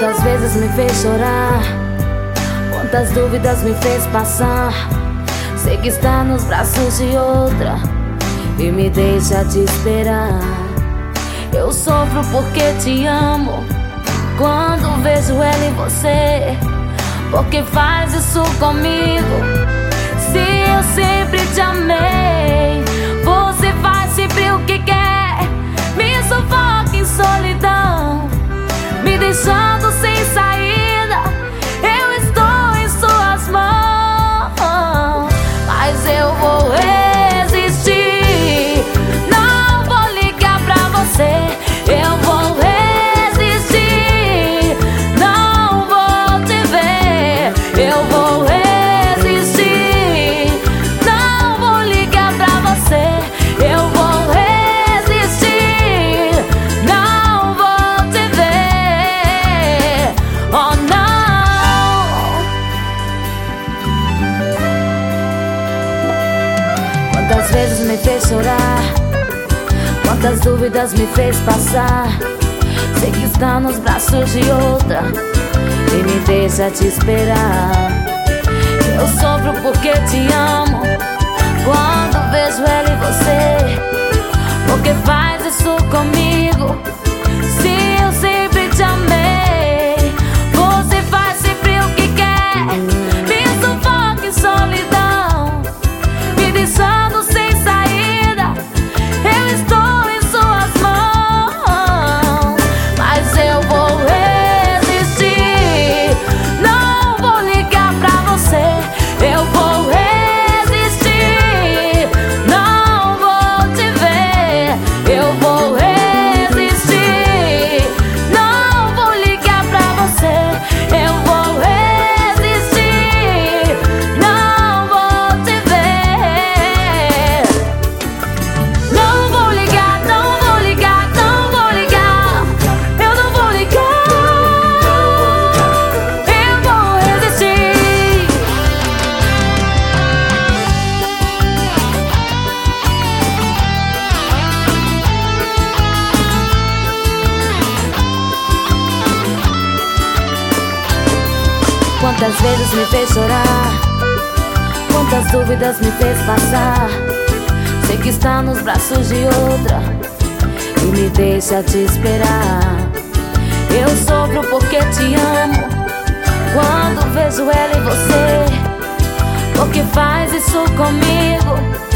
Quantas vezes me fez chorar, quantas dúvidas me fez passar. Sei que está nos braços de outra e me deixa te esperar. Eu sofro porque te amo. Quando vejo ela em você, porque faz isso comigo? Se eu sempre te amei, você faz sempre o que quer. Me sufoca em solidão, me deixando Quantas vezes me fez chorar? Quantas dúvidas me fez passar? Sei que está nos braços de outra e me deixa te esperar. Eu sofro porque te amo. Quando vejo ela e você, porque faz isso comigo? Quantas vezes me fez chorar? Quantas dúvidas me fez passar? Sei que está nos braços de outra e me deixa te esperar. Eu sofro porque te amo. Quando vejo ela em você, porque faz isso comigo?